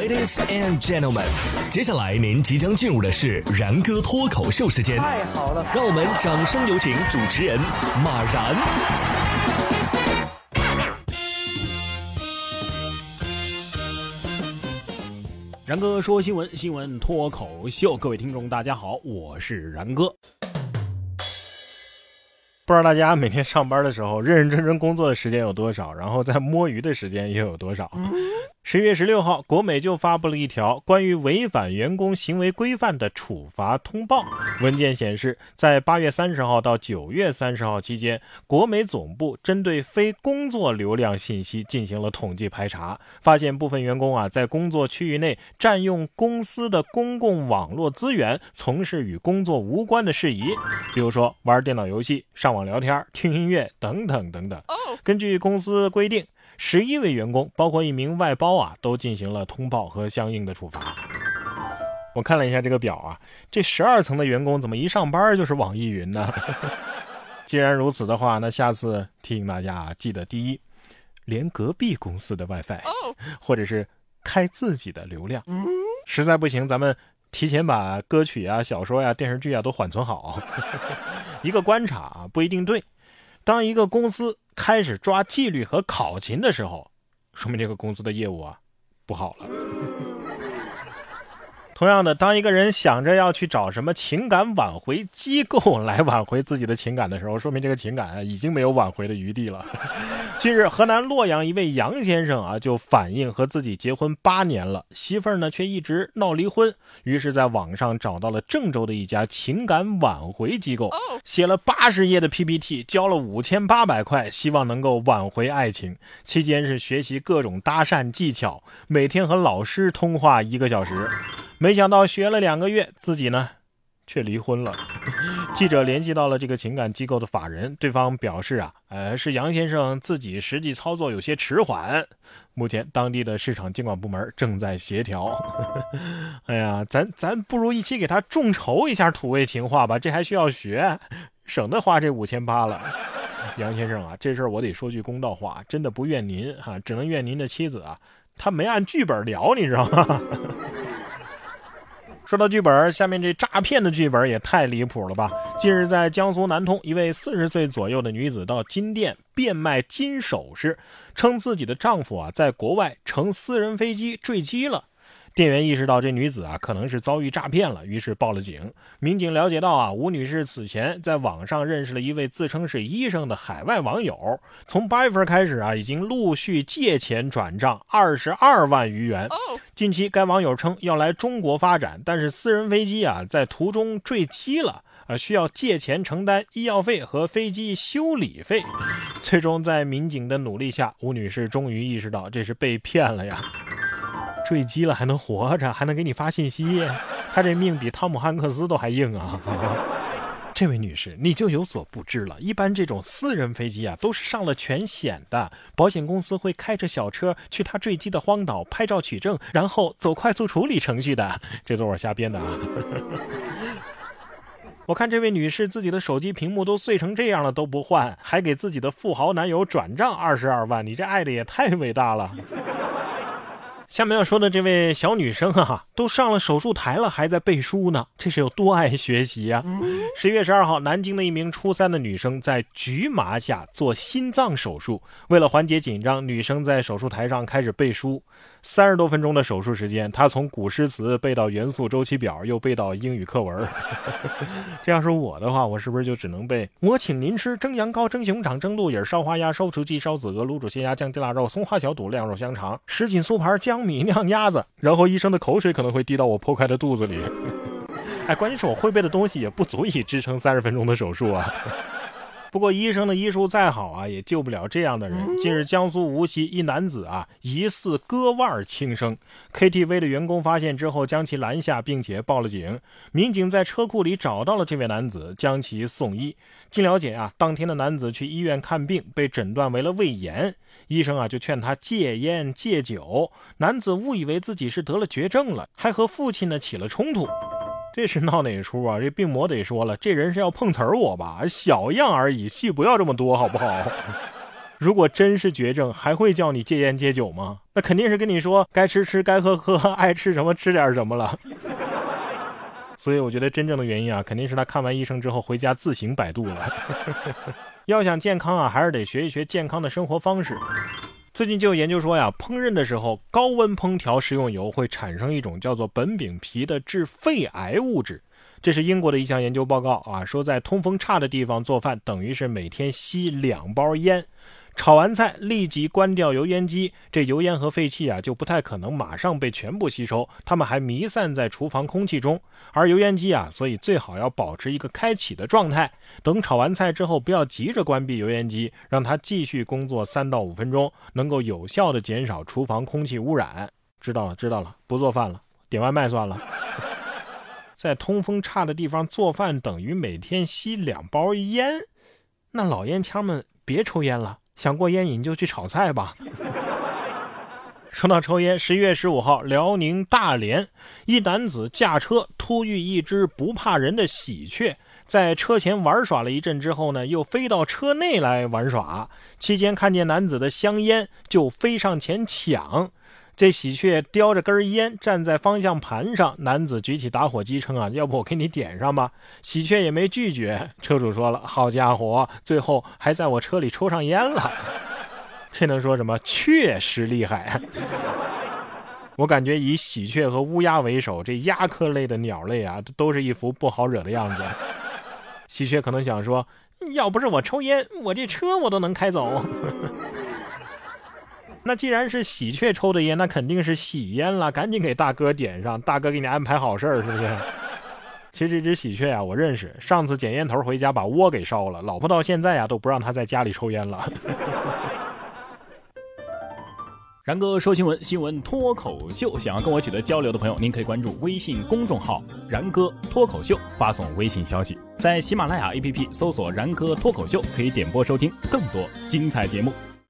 Ladies and gentlemen，接下来您即将进入的是然哥脱口秀时间。太好了，让我们掌声有请主持人马然。然哥说新闻，新闻脱口秀，各位听众大家好，我是然哥。不知道大家每天上班的时候认认真真工作的时间有多少，然后在摸鱼的时间又有多少？十月十六号，国美就发布了一条关于违反员工行为规范的处罚通报。文件显示，在八月三十号到九月三十号期间，国美总部针对非工作流量信息进行了统计排查，发现部分员工啊在工作区域内占用公司的公共网络资源，从事与工作无关的事宜，比如说玩电脑游戏、上网聊天、听音乐等等等等。根据公司规定。十一位员工，包括一名外包啊，都进行了通报和相应的处罚。我看了一下这个表啊，这十二层的员工怎么一上班就是网易云呢？既然如此的话，那下次提醒大家啊，记得第一，连隔壁公司的 WiFi，或者是开自己的流量。实在不行，咱们提前把歌曲啊、小说呀、电视剧啊都缓存好。一个观察啊，不一定对。当一个公司开始抓纪律和考勤的时候，说明这个公司的业务啊不好了。同样的，当一个人想着要去找什么情感挽回机构来挽回自己的情感的时候，说明这个情感已经没有挽回的余地了。近日，河南洛阳一位杨先生啊，就反映和自己结婚八年了，媳妇儿呢却一直闹离婚，于是在网上找到了郑州的一家情感挽回机构，写了八十页的 PPT，交了五千八百块，希望能够挽回爱情。期间是学习各种搭讪技巧，每天和老师通话一个小时，没想到学了两个月，自己呢。却离婚了。记者联系到了这个情感机构的法人，对方表示啊，呃，是杨先生自己实际操作有些迟缓，目前当地的市场监管部门正在协调。哎呀，咱咱不如一起给他众筹一下土味情话吧，这还需要学，省得花这五千八了。杨先生啊，这事儿我得说句公道话，真的不怨您哈，只能怨您的妻子啊，他没按剧本聊，你知道吗？说到剧本，下面这诈骗的剧本也太离谱了吧！近日，在江苏南通，一位四十岁左右的女子到金店变卖金首饰，称自己的丈夫啊在国外乘私人飞机坠机了。店员意识到这女子啊可能是遭遇诈骗了，于是报了警。民警了解到啊，吴女士此前在网上认识了一位自称是医生的海外网友，从八月份开始啊，已经陆续借钱转账二十二万余元。近期该网友称要来中国发展，但是私人飞机啊在途中坠机了，啊需要借钱承担医药费和飞机修理费。最终在民警的努力下，吴女士终于意识到这是被骗了呀。坠机了还能活着，还能给你发信息，他这命比汤姆汉克斯都还硬啊！这位女士，你就有所不知了，一般这种私人飞机啊，都是上了全险的，保险公司会开着小车去他坠机的荒岛拍照取证，然后走快速处理程序的。这都是我瞎编的啊！我看这位女士自己的手机屏幕都碎成这样了都不换，还给自己的富豪男友转账二十二万，你这爱的也太伟大了！下面要说的这位小女生啊，都上了手术台了，还在背书呢，这是有多爱学习呀？十一月十二号，南京的一名初三的女生在局麻下做心脏手术，为了缓解紧张，女生在手术台上开始背书。三十多分钟的手术时间，她从古诗词背到元素周期表，又背到英语课文。这要是我的话，我是不是就只能背？我请您吃蒸羊羔、蒸熊掌、蒸鹿尾、烧花鸭、烧雏鸡、烧子鹅、卤煮鲜鸭、酱鸡腊肉、松花小肚、晾肉香肠、什锦酥盘、姜。米酿鸭子，然后医生的口水可能会滴到我破开的肚子里。哎，关键是我会背的东西也不足以支撑三十分钟的手术啊。不过医生的医术再好啊，也救不了这样的人。近日，江苏无锡一男子啊，疑似割腕轻生，KTV 的员工发现之后将其拦下，并且报了警。民警在车库里找到了这位男子，将其送医。据了解啊，当天的男子去医院看病，被诊断为了胃炎，医生啊就劝他戒烟戒酒。男子误以为自己是得了绝症了，还和父亲呢起了冲突。这是闹哪出啊？这病魔得说了，这人是要碰瓷儿我吧？小样而已，戏不要这么多，好不好？如果真是绝症，还会叫你戒烟戒酒吗？那肯定是跟你说该吃吃，该喝喝，爱吃什么吃点什么了。所以我觉得真正的原因啊，肯定是他看完医生之后回家自行百度了。要想健康啊，还是得学一学健康的生活方式。最近就有研究说呀，烹饪的时候高温烹调食用油会产生一种叫做苯丙皮的致肺癌物质。这是英国的一项研究报告啊，说在通风差的地方做饭，等于是每天吸两包烟。炒完菜立即关掉油烟机，这油烟和废气啊就不太可能马上被全部吸收，它们还弥散在厨房空气中。而油烟机啊，所以最好要保持一个开启的状态。等炒完菜之后，不要急着关闭油烟机，让它继续工作三到五分钟，能够有效的减少厨房空气污染。知道了，知道了，不做饭了，点外卖算了。在通风差的地方做饭，等于每天吸两包烟，那老烟枪们别抽烟了。想过烟瘾就去炒菜吧。说到抽烟，十一月十五号，辽宁大连一男子驾车突遇一只不怕人的喜鹊，在车前玩耍了一阵之后呢，又飞到车内来玩耍。期间看见男子的香烟，就飞上前抢。这喜鹊叼着根烟站在方向盘上，男子举起打火机称啊，要不我给你点上吧。喜鹊也没拒绝，车主说了，好家伙，最后还在我车里抽上烟了。这能说什么？确实厉害。我感觉以喜鹊和乌鸦为首，这鸦科类的鸟类啊，都是一副不好惹的样子。喜鹊可能想说，要不是我抽烟，我这车我都能开走。那既然是喜鹊抽的烟，那肯定是喜烟了，赶紧给大哥点上，大哥给你安排好事儿，是不是？其实这只喜鹊啊，我认识，上次捡烟头回家把窝给烧了，老婆到现在啊都不让他在家里抽烟了。然哥说新闻，新闻脱口秀，想要跟我取得交流的朋友，您可以关注微信公众号“然哥脱口秀”，发送微信消息，在喜马拉雅 APP 搜索“然哥脱口秀”，可以点播收听更多精彩节目。